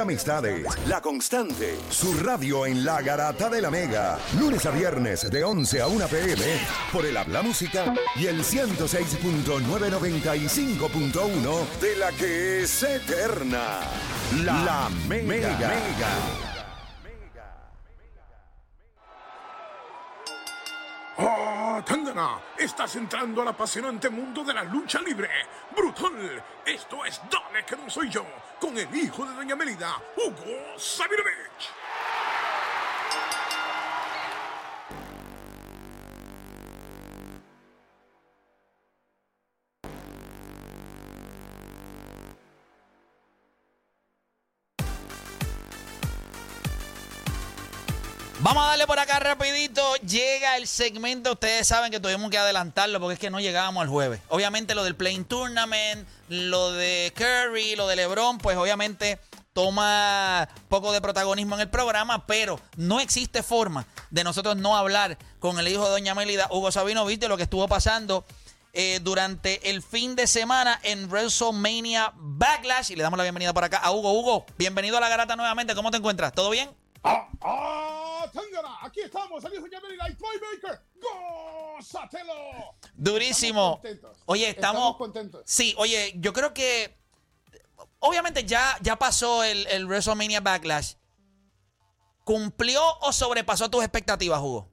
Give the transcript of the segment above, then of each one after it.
Amistades, La Constante, su radio en la garata de la Mega, lunes a viernes de 11 a 1 pm por el Habla Música y el 106.995.1 de la que es eterna, la, Mega. ¡Oh, Estás entrando al apasionante mundo de la lucha libre. ¡Brutal! Esto es Dale que no soy yo, con el hijo de Doña Melida, Hugo Sabinovich. Vamos a darle por acá rapidito. Llega el segmento. Ustedes saben que tuvimos que adelantarlo porque es que no llegábamos al jueves. Obviamente lo del Playing Tournament, lo de Curry, lo de LeBron, pues obviamente toma poco de protagonismo en el programa, pero no existe forma de nosotros no hablar con el hijo de Doña Melida, Hugo Sabino, viste lo que estuvo pasando eh, durante el fin de semana en WrestleMania Backlash. Y le damos la bienvenida por acá a Hugo. Hugo, bienvenido a la garata nuevamente. ¿Cómo te encuentras? ¿Todo bien? Aquí estamos, el hijo de Melida y Troy Baker. ¡Gózatelo! Durísimo. Estamos. Oye, estamos, Estamos contentos. Sí, oye, yo creo que obviamente ya, ya pasó el, el WrestleMania Backlash. ¿Cumplió o sobrepasó tus expectativas, Hugo?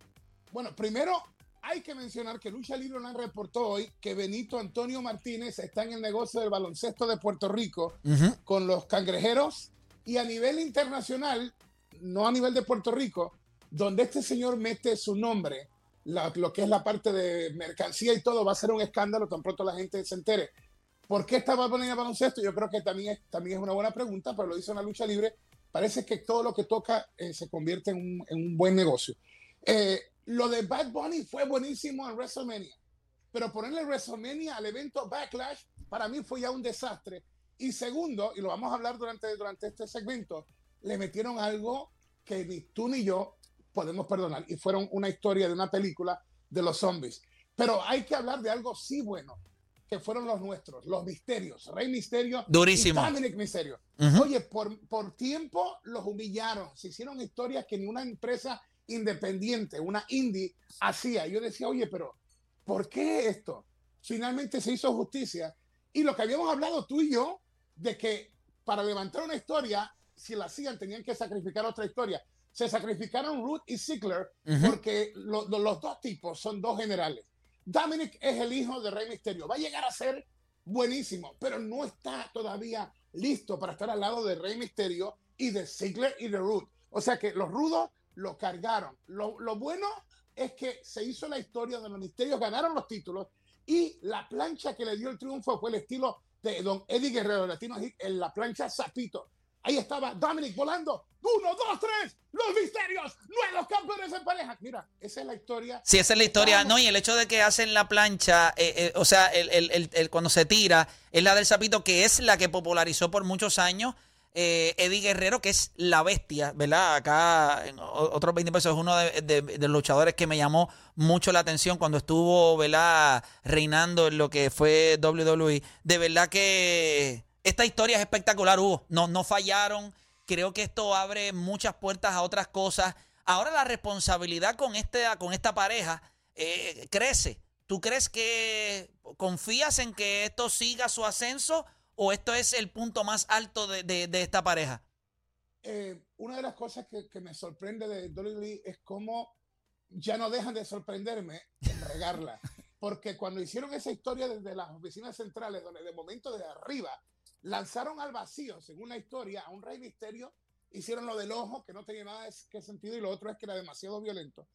Bueno, primero hay que mencionar que Lucha Libre Online reportó hoy que Benito Antonio Martínez está en el negocio del baloncesto de Puerto Rico con los cangrejeros y a nivel internacional, no a nivel de Puerto Rico, donde este señor mete su nombre, lo que es la parte de mercancía y todo, va a ser un escándalo tan pronto la gente se entere. ¿Por qué estaba poniendo baloncesto? Yo creo que también es, también es una buena pregunta, pero lo hizo en lucha libre. Parece que todo lo que toca eh, se convierte en un, en un buen negocio. Eh, lo de Bad Bunny fue buenísimo en WrestleMania, pero ponerle WrestleMania al evento Backlash para mí fue ya un desastre. Y segundo, y lo vamos a hablar durante, durante este segmento, le metieron algo que ni tú ni yo podemos perdonar. Y fueron una historia de una película de los zombies. Pero hay que hablar de algo sí bueno, que fueron los nuestros, los misterios. Rey Misterio Durísimo. y Dominic Misterio. Ujú. Oye, por, por tiempo los humillaron. Se hicieron historias que ni una empresa independiente, una indie, hacía. Yo decía, oye, pero ¿por qué esto? Finalmente se hizo justicia. Y lo que habíamos hablado tú y yo, de que para levantar una historia, si la hacían, tenían que sacrificar otra historia. Se sacrificaron Ruth y Ziggler porque lo- lo- los dos tipos son dos generales. Dominic es el hijo de Rey Misterio. Va a llegar a ser buenísimo, pero no está todavía listo para estar al lado de Rey Misterio y de Ziggler y de Ruth. O sea que los rudos lo cargaron. Lo, lo bueno es que se hizo la historia de los misterios, ganaron los títulos y la plancha que le dio el triunfo fue el estilo de don Eddie Guerrero, Latino en la plancha Zapito. Ahí estaba Dominic volando. Uno, dos, tres. Los misterios. Nuevos campeones en pareja. Mira, esa es la historia. Sí, esa es la historia. No, y el hecho de que hacen la plancha, eh, eh, o sea, el, el- el- cuando se tira, es la del sapito, que es la que popularizó por muchos años eh, Eddie Guerrero, que es la bestia, ¿verdad? Acá, en otros 20 pesos, es uno de, de- de los luchadores que me llamó mucho la atención cuando estuvo, ¿verdad? Reinando en lo que fue WWE. De verdad que esta historia es espectacular, Hugo. No, no fallaron. Creo que esto abre muchas puertas a otras cosas. Ahora la responsabilidad con, este, con esta pareja eh, crece. ¿Tú crees que confías en que esto siga su ascenso o esto es el punto más alto de, de- de esta pareja? eh, una de las cosas que, que me sorprende de WWE es cómo ya no dejan de sorprenderme en regarla. Porque cuando hicieron esa historia desde las oficinas centrales, donde de momento desde arriba lanzaron al vacío, según la historia, a un rey misterio, hicieron lo del ojo, que no tenía nada de sentido, y lo otro es que era demasiado violento.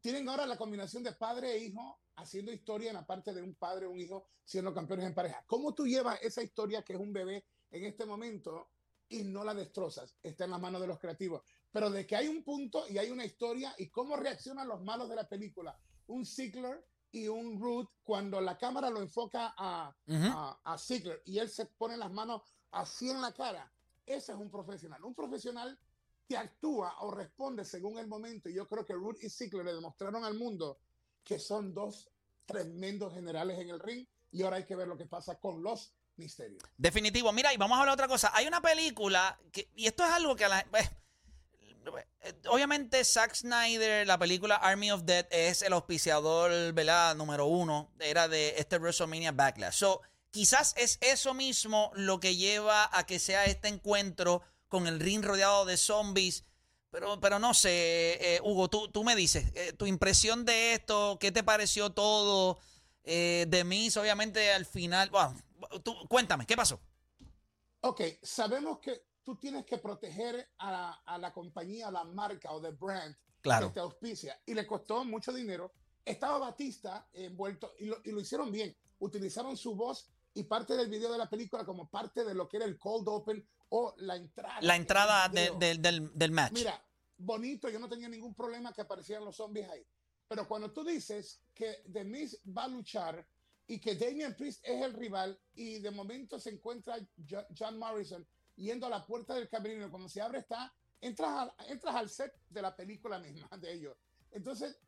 Tienen ahora la combinación de padre e hijo haciendo historia en la parte de un padre e un hijo siendo campeones en pareja. ¿Cómo tú llevas esa historia que es un bebé en este momento y no la destrozas? Está en las manos de los creativos. Pero de que hay un punto y hay una historia y cómo reaccionan los malos de la película. Un Ziggler y un Ruth cuando la cámara lo enfoca a, Ujú. a, a Ziggler y él se pone las manos así en la cara. Ese es un profesional. Un profesional que actúa o responde según el momento. Y yo creo que Ruth y Ziggler le demostraron al mundo que son dos tremendos generales en el ring. Y ahora hay que ver lo que pasa con los misterio. Definitivo. Mira, y vamos a hablar otra cosa. Hay una película, que, y esto es algo que a la... eh, Obviamente Zack Snyder, la película Army of Dead es el auspiciador, ¿verdad? Número uno, era de este WrestleMania Backlash. So, quizás es eso mismo lo que lleva a que sea este encuentro con el ring rodeado de zombies. Pero, pero no sé, eh, Hugo, tú, tú me dices, eh, tu impresión de esto, ¿qué te pareció todo? Eh, de mí, obviamente, al final, tú, cuéntame, ¿qué pasó? Ok, sabemos que tú tienes que proteger a la, a la compañía, a la marca o the brand Claro. que te auspicia. Y le costó mucho dinero. Estaba Batista envuelto y lo, y lo hicieron bien. Utilizaron su voz y parte del video de la película como parte de lo que era el cold open o la entrada. La entrada de- del- del, del match. Mira, bonito, yo no tenía ningún problema que aparecieran los zombies ahí. Pero cuando tú dices que The Miz va a luchar y que Damian Priest es el rival y de momento se encuentra Jo- John Morrison yendo a la puerta del camerino, cuando se abre está, entras al, entras al set de la película misma de ellos. Entonces,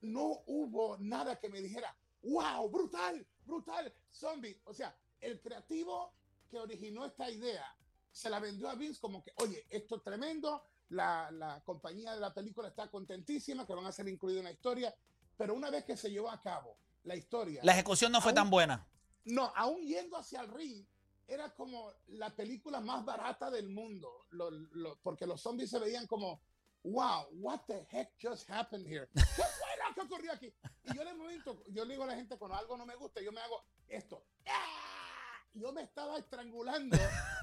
no hubo nada que me dijera, wow, brutal, brutal, zombie. O sea, el creativo que originó esta idea se la vendió a Vince como que, oye, esto es tremendo, la, la compañía de la película está contentísima, que van a ser incluidos en la historia, pero una vez que se llevó a cabo la historia, La ejecución no fue Aún- tan buena. no, aún yendo hacia el ring, era como la película más barata del mundo, lo- lo- porque los zombies se veían como, wow, what the heck just happened here? ¿Qué fue lo que ocurrió aquí? Y yo el momento, yo le digo a la gente, cuando algo no me gusta, yo me hago esto. ¡Ah! Yo me estaba estrangulando.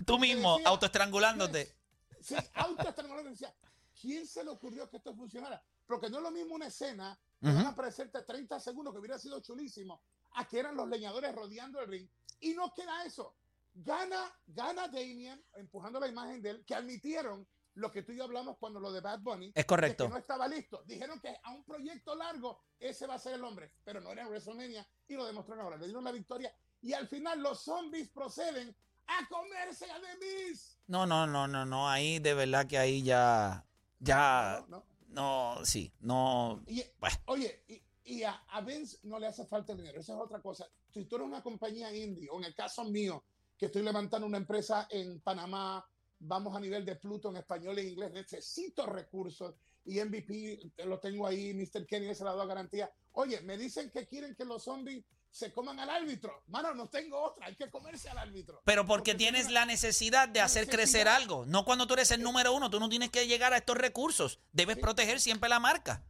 Tú mismo, decía, autoestrangulándote. Sí, autoestrangulando. Decía, ¿quién se le ocurrió que esto funcionara? Porque no es lo mismo una escena que Ujú. van a aparecerte 30 segundos, que hubiera sido chulísimo, a que eran los leñadores rodeando el ring. Y no queda eso. Gana, gana Damien, empujando la imagen de él, que admitieron lo que tú y yo hablamos cuando lo de Bad Bunny. Es correcto. que no estaba listo. Dijeron que a un proyecto largo ese va a ser el hombre, pero no era en WrestleMania y lo demostraron ahora. Le dieron la victoria y al final los zombies proceden a comerse a The Miz. No, no, no, no, no. Ahí de verdad que ahí ya. Ya. No, no. No, sí. No. Y, Bueno. Oye, y, y a, a Vince no le hace falta el dinero, esa es otra cosa. Si tú eres una compañía indie, o en el caso mío, que estoy levantando una empresa en Panamá, vamos a nivel de Pluto en español e inglés, necesito recursos y MVP lo tengo ahí, Mr. Kenny se la da garantía. Oye, me dicen que quieren que los zombies se coman al árbitro. Mano, no tengo otra, hay que comerse al árbitro. Pero porque Porque tienes tiene la necesidad de hacer necesidad. crecer algo. No cuando tú eres el número uno. Tú no tienes que llegar a estos recursos. Debes Sí. proteger siempre la marca.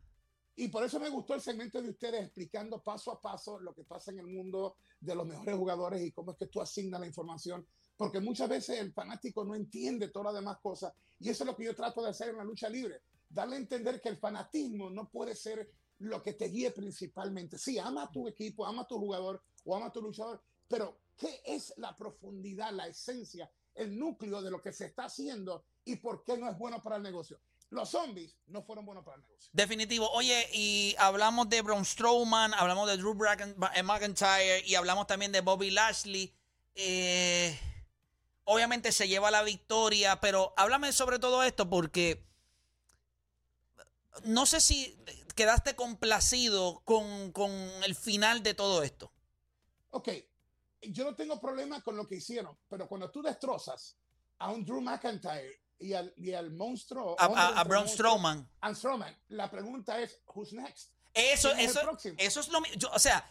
Y por eso me gustó el segmento de ustedes explicando paso a paso lo que pasa en el mundo de los mejores jugadores y cómo es que tú asignas la información. Porque muchas veces el fanático no entiende todas las demás cosas. Y eso es lo que yo trato de hacer en la lucha libre. Darle a entender que el fanatismo no puede ser lo que te guíe principalmente. Sí, ama a tu equipo, ama a tu jugador o ama a tu luchador, pero ¿qué es la profundidad, la esencia, el núcleo de lo que se está haciendo y por qué no es bueno para el negocio? Los zombies no fueron buenos para el negocio. Definitivo. Oye, y hablamos de Braun Strowman, hablamos de Drew eh, McIntyre y hablamos también de Bobby Lashley. Eh, obviamente se lleva la victoria, pero háblame sobre todo esto porque no sé si quedaste complacido con, con el final de todo esto. Ok, yo no tengo problema con lo que hicieron, pero cuando tú destrozas a un Drew McIntyre y al, y al monstruo. A, a- a Braun Strowman. Strowman, la pregunta es: ¿Who's next? Eso, ¿Quién es el eso, eso es lo mismo. O sea,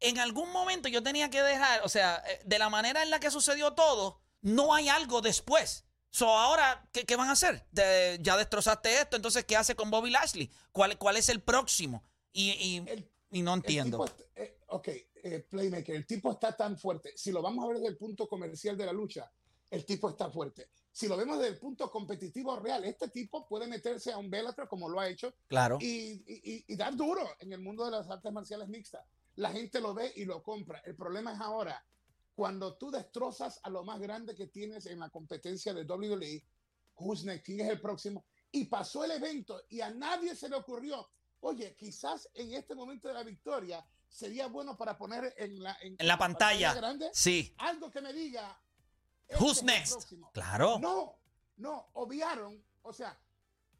en algún momento yo tenía que dejar, o sea, eh, de la manera en la que sucedió todo, no hay algo después. So, ahora, ¿qué, qué van a hacer? De- ya destrozaste esto, entonces, ¿qué hace con Bobby Lashley? ¿Cuál, cuál es el próximo? Y, y- El- y no entiendo. tipo eh, ok, eh, Playmaker, el tipo está tan fuerte. Si lo vamos a ver desde el punto comercial de la lucha, el tipo está fuerte. Si lo vemos desde el punto competitivo real, este tipo puede meterse a un Bellator como lo ha hecho Claro. y, y- y- dar duro en el mundo de las artes marciales mixtas. La gente lo ve y lo compra. El problema es ahora, cuando tú destrozas a lo más grande que tienes en la competencia de WWE, who's next? ¿quién es el próximo? Y pasó el evento y a nadie se le ocurrió, oye, quizás en este momento de la victoria sería bueno para poner en la, En la pantalla. grande Sí. algo que me diga. Este Who's next? Claro. No, no, obviaron, o sea,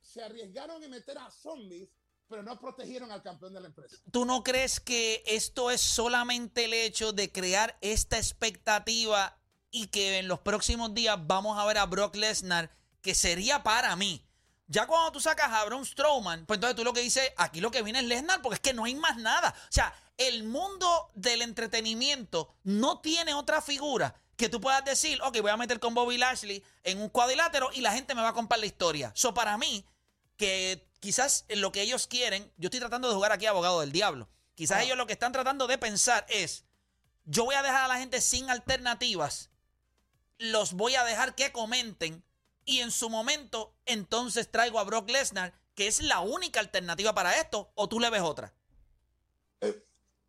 se arriesgaron en meter a zombies pero no protegieron al campeón de la empresa. ¿Tú no crees que esto es solamente el hecho de crear esta expectativa y que en los próximos días vamos a ver a Brock Lesnar, que sería para mí? Ya cuando tú sacas a Braun Strowman, pues entonces tú lo que dices, aquí lo que viene es Lesnar, porque es que no hay más nada. O sea, el mundo del entretenimiento no tiene otra figura que tú puedas decir, ok, voy a meter con Bobby Lashley en un cuadrilátero y la gente me va a comprar la historia. Eso para mí, que quizás lo que ellos quieren, yo estoy tratando de jugar aquí abogado del diablo. Quizás ellos lo que están tratando de pensar es, yo voy a dejar a la gente sin alternativas, los voy a dejar que comenten y en su momento entonces traigo a Brock Lesnar, que es la única alternativa para esto, o tú le ves otra. Eh,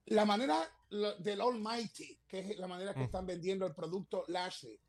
la manera del Almighty, que es la manera que mm. están vendiendo el producto Lashley,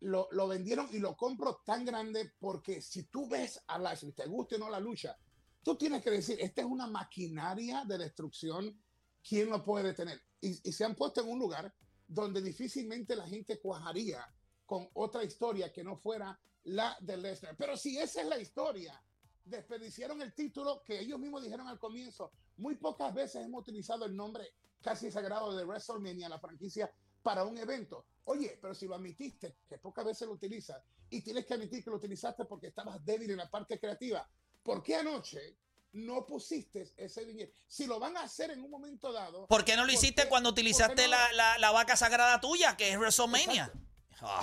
lo, lo, vendieron y lo compro tan grande porque si tú ves a Lashley, te guste o no la lucha, tú tienes que decir, esta es una maquinaria de destrucción, ¿quién lo puede detener? Y, y se han puesto en un lugar donde difícilmente la gente cuajaría con otra historia que no fuera la de Lesnar. Pero si esa es la historia, desperdiciaron el título que ellos mismos dijeron al comienzo. Muy pocas veces hemos utilizado el nombre casi sagrado de WrestleMania, la franquicia, para un evento. Oye, pero si lo admitiste, que pocas veces lo utilizas, y tienes que admitir que lo utilizaste porque estabas débil en la parte creativa, ¿por qué anoche no pusiste ese billete? Si lo van a hacer en un momento dado. ¿Por qué no lo hiciste cuando utilizaste la, la, vaca sagrada tuya, que es WrestleMania?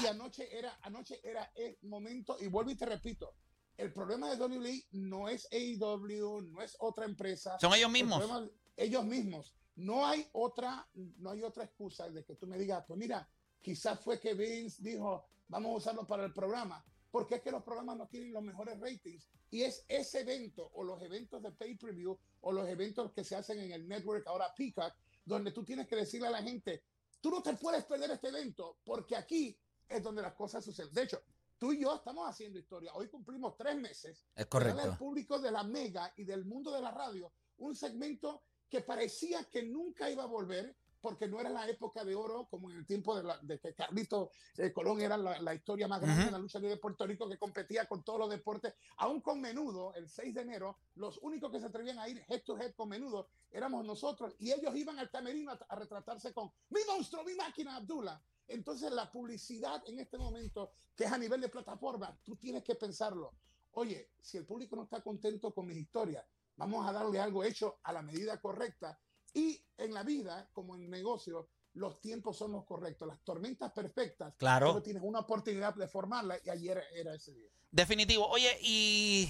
Y anoche era, anoche era el momento, y vuelvo y te repito, el problema de WWE no es AEW, no es otra empresa. Son ellos mismos. ellos mismos. No hay otra, no hay otra excusa de que tú me digas, pues mira, quizás fue que Vince dijo, vamos a usarlo para el programa, porque es que los programas no tienen los mejores ratings. Y es ese evento o los eventos de pay-per-view o los eventos que se hacen en el network ahora Peacock, donde tú tienes que decirle a la gente, tú no te puedes perder este evento, porque aquí es donde las cosas suceden. De hecho, tú y yo estamos haciendo historia. Hoy cumplimos tres meses. Es correcto. el público de la Mega y del mundo de la radio un segmento que parecía que nunca iba a volver porque no era la época de oro como en el tiempo de, que Carlito eh, Colón era la, historia más grande de la lucha libre de Puerto Rico que competía con todos los deportes, aún con menudo, el 6 de enero, los únicos que se atrevían a ir head to head con menudo éramos nosotros y ellos iban al camerino a, a retratarse con mi monstruo, mi máquina, Abdullah. Entonces la publicidad en este momento, que es a nivel de plataforma, tú tienes que pensarlo. Oye, si el público no está contento con mis historias, vamos a darle algo hecho a la medida correcta. Y en la vida, como en negocio, los tiempos son los correctos. Las tormentas perfectas, claro. tienes una oportunidad de formarla y ayer era ese día. Definitivo. Oye, y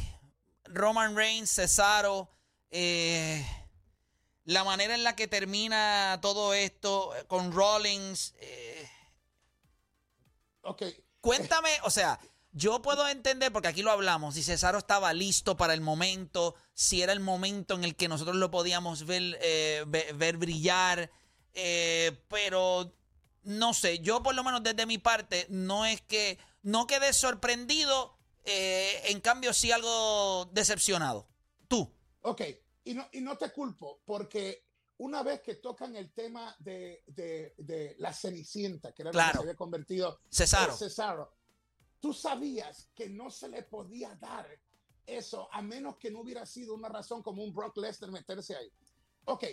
Roman Reigns, Cesaro, eh, la manera en la que termina todo esto con Rollins. Eh, Ok. Cuéntame, o sea, yo puedo entender, porque aquí lo hablamos, si Cesaro estaba listo para el momento, si era el momento en el que nosotros lo podíamos ver, eh, ver, brillar, eh, pero no sé, yo por lo menos desde mi parte no es que no quedé sorprendido, eh, en cambio sí algo decepcionado. Tú. Ok, y no, y no te culpo, porque una vez que tocan el tema de, la Cenicienta, que era claro. que se había convertido Cesaro. en Cesaro, tú sabías que no se le podía dar eso a menos que no hubiera sido una razón como un Brock Lesnar meterse ahí. Ok,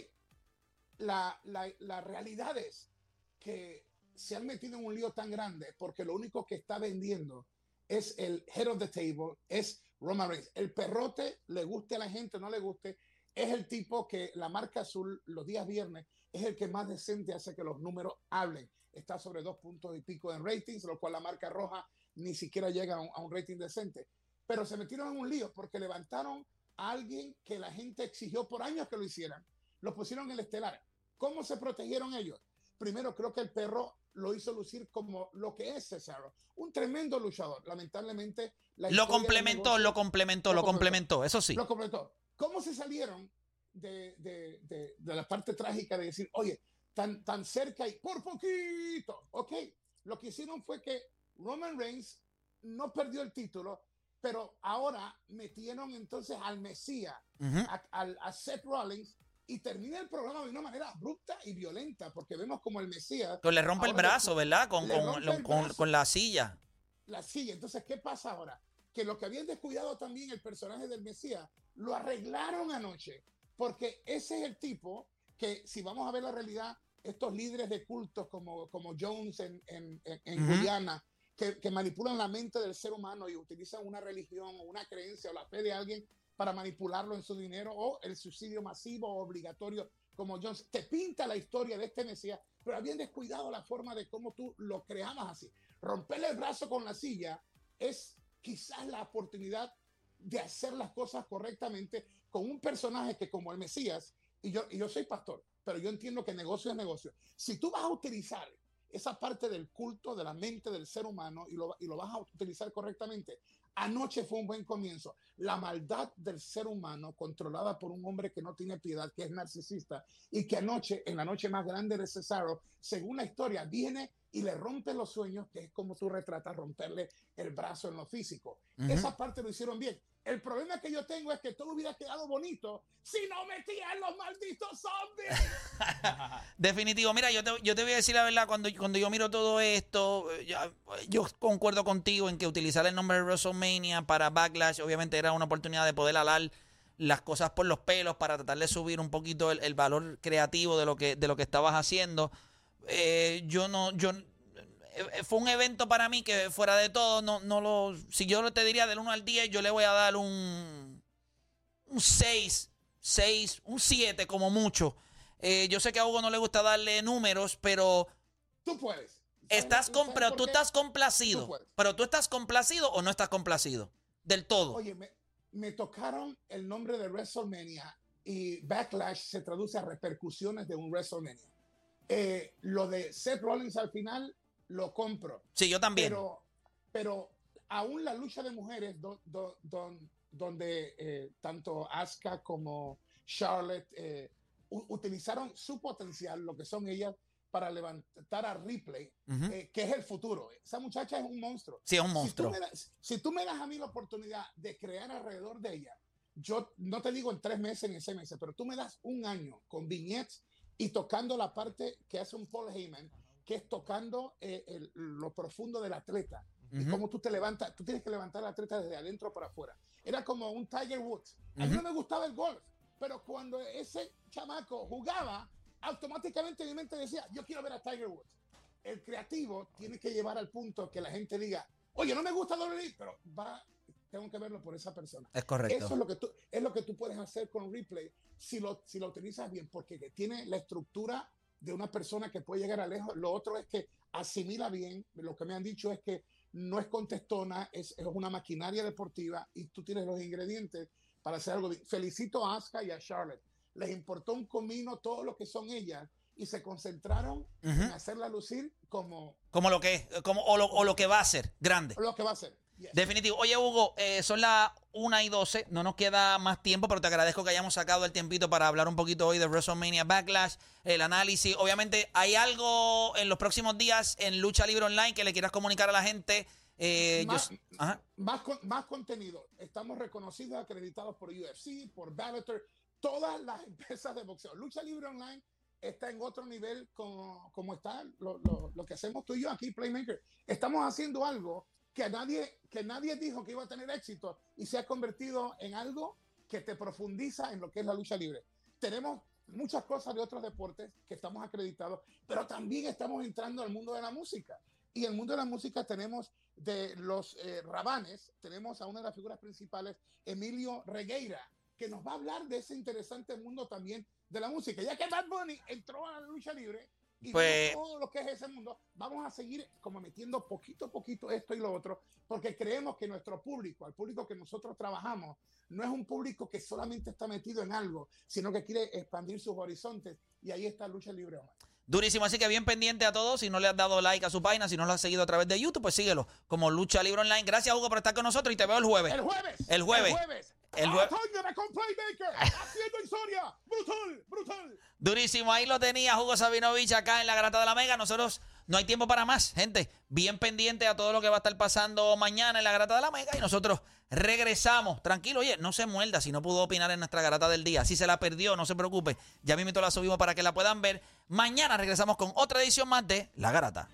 la, la realidad es que se han metido en un lío tan grande porque lo único que está vendiendo es el head of the table, es Roman Reigns. El perrote, le guste a la gente o no le guste, es el tipo que la marca azul los días viernes es el que más decente hace que los números hablen. Está sobre dos puntos y pico en ratings, lo cual la marca roja ni siquiera llega a un, rating decente. Pero se metieron en un lío porque levantaron a alguien que la gente exigió por años que lo hicieran. Lo pusieron en el estelar. ¿Cómo se protegieron ellos? Primero, creo que el perro lo hizo lucir como lo que es Cesaro, un tremendo luchador. Lamentablemente, lo complementó, lo complementó, lo complementó, eso sí. Lo complementó. ¿Cómo se salieron de, de, de, la parte trágica de decir, oye, tan, tan cerca y por poquito? Ok, lo que hicieron fue que Roman Reigns no perdió el título, pero ahora metieron entonces al Mesías, a, Seth Rollins, y termina el programa de una manera abrupta y violenta, porque vemos como el Mesías... Pues le rompe el brazo, ¿verdad? Con, con, con, con, la silla. La silla. Entonces, ¿qué pasa ahora? que lo que habían descuidado también el personaje del Mesías, lo arreglaron anoche, porque ese es el tipo que, si vamos a ver la realidad, estos líderes de cultos como, como Jones en, en, en, Guyana, que, manipulan la mente del ser humano y utilizan una religión o una creencia o la fe de alguien para manipularlo en su dinero o el subsidio masivo o obligatorio como Jones, te pinta la historia de este Mesías, pero habían descuidado la forma de cómo tú lo creabas así. Romperle el brazo con la silla es quizás la oportunidad de hacer las cosas correctamente con un personaje que como el Mesías, y yo, y yo soy pastor, pero yo entiendo que negocio es negocio. Si tú vas a utilizar esa parte del culto de la mente del ser humano y lo, y lo vas a utilizar correctamente, Anoche fue un buen comienzo. La maldad del ser humano controlada por un hombre que no tiene piedad, que es narcisista, y que anoche, en la noche más grande de Cesaro, según la historia, viene y le rompe los sueños, que es como tú retratas romperle el brazo en lo físico. Esa parte lo hicieron bien. El problema que yo tengo es que todo hubiera quedado bonito si no metían los malditos zombies. Definitivo. Mira, yo te, yo te voy a decir la verdad, cuando, yo miro todo esto, eh, yo concuerdo contigo en que utilizar el nombre de WrestleMania para Backlash, obviamente era una oportunidad de poder alar las cosas por los pelos para tratar de subir un poquito el, valor creativo de lo que, de lo que estabas haciendo. Eh, yo no, yo fue un evento para mí que fuera de todo, no, no lo. Si yo te diría del 1 al 10, yo le voy a dar un. Un 6, 6, un 7 como mucho. Eh, yo sé que a Hugo no le gusta darle números, pero. Tú puedes. Estás pero tú estás complacido. pero tú estás complacido o no estás complacido. Del todo. Oye, me, me tocaron el nombre de WrestleMania y Backlash se traduce a repercusiones de un WrestleMania. Eh, lo de Seth Rollins al final lo compro. Sí, yo también. Pero, pero aún la lucha de mujeres, donde eh, tanto Asuka como Charlotte eh, utilizaron su potencial, lo que son ellas, para levantar a Ripley, eh, que es el futuro. Esa muchacha es un monstruo. Sí, es un monstruo. Si tú, me das, a mí la oportunidad de crear alrededor de ella, yo no te digo en tres meses ni en seis meses, pero tú me das un año con vignettes y tocando la parte que hace un Paul Heyman, que es tocando eh, lo profundo del atleta. Y cómo tú te levantas, tú tienes que levantar al atleta desde adentro para afuera. Era como un Tiger Woods. A mí no me gustaba el golf, pero cuando ese chamaco jugaba, automáticamente mi mente decía, yo quiero ver a Tiger Woods. El creativo tiene que llevar al punto que la gente diga, oye, no me gusta WWE, pero va, tengo que verlo por esa persona. Es correcto. Eso es lo que tú, es lo que tú puedes hacer con replay si lo, si lo utilizas bien, porque tiene la estructura de una persona que puede llegar a lejos. Lo otro es que asimila bien. Lo que me han dicho es que no es contestona, es, es una maquinaria deportiva y tú tienes los ingredientes para hacer algo. Felicito a Asuka y a Charlotte. Les importó un comino todo lo que son ellas y se concentraron en hacerla lucir como... Como lo que como, o lo, o lo que va a ser, grande. Lo que va a ser. Definitivo. Oye, Hugo, eh, son las 1 y 12. No nos queda más tiempo, pero te agradezco que hayamos sacado el tiempito para hablar un poquito hoy de WrestleMania Backlash, el análisis. Obviamente, ¿hay algo en los próximos días en Lucha Libre Online que le quieras comunicar a la gente? Eh, más, más, contenido. Estamos reconocidos, acreditados por UFC, por Bellator, todas las empresas de boxeo. Lucha Libre Online está en otro nivel como, como está lo, lo que hacemos tú y yo aquí, Playmaker. Estamos haciendo algo que nadie, que nadie dijo que iba a tener éxito y se ha convertido en algo que te profundiza en lo que es la lucha libre. Tenemos muchas cosas de otros deportes que estamos acreditados, pero también estamos entrando al mundo de la música. Y en el mundo de la música tenemos de los eh, rabanes, tenemos a una de las figuras principales, Emilio Regueira, que nos va a hablar de ese interesante mundo también de la música. Ya que Bad Bunny entró a la lucha libre, y pues, todo lo que es ese mundo, vamos a seguir como metiendo poquito a poquito esto y lo otro, porque creemos que nuestro público, al público que nosotros trabajamos, no es un público que solamente está metido en algo, sino que quiere expandir sus horizontes y ahí está Lucha Libre Durísimo, así que bien pendiente a todos. Si no le has dado like a su página, si no lo has seguido a través de YouTube, pues síguelo como Lucha Libre Online. Gracias, Hugo, por estar con nosotros y te veo el jueves. El jueves. El jueves. El jueves. El haciendo historia. Brutal, brutal. Durísimo, ahí lo tenía Hugo Sabinovich acá en la Grata de la Mega. Nosotros no hay tiempo para más, gente. Bien pendiente a todo lo que va a estar pasando mañana en la Grata de la Mega y nosotros regresamos. Tranquilo, oye, no se muerda si no pudo opinar en nuestra Grata del día. Si se la perdió, no se preocupe. Ya mismo la subimos para que la puedan ver. Mañana regresamos con otra edición más de La Garata.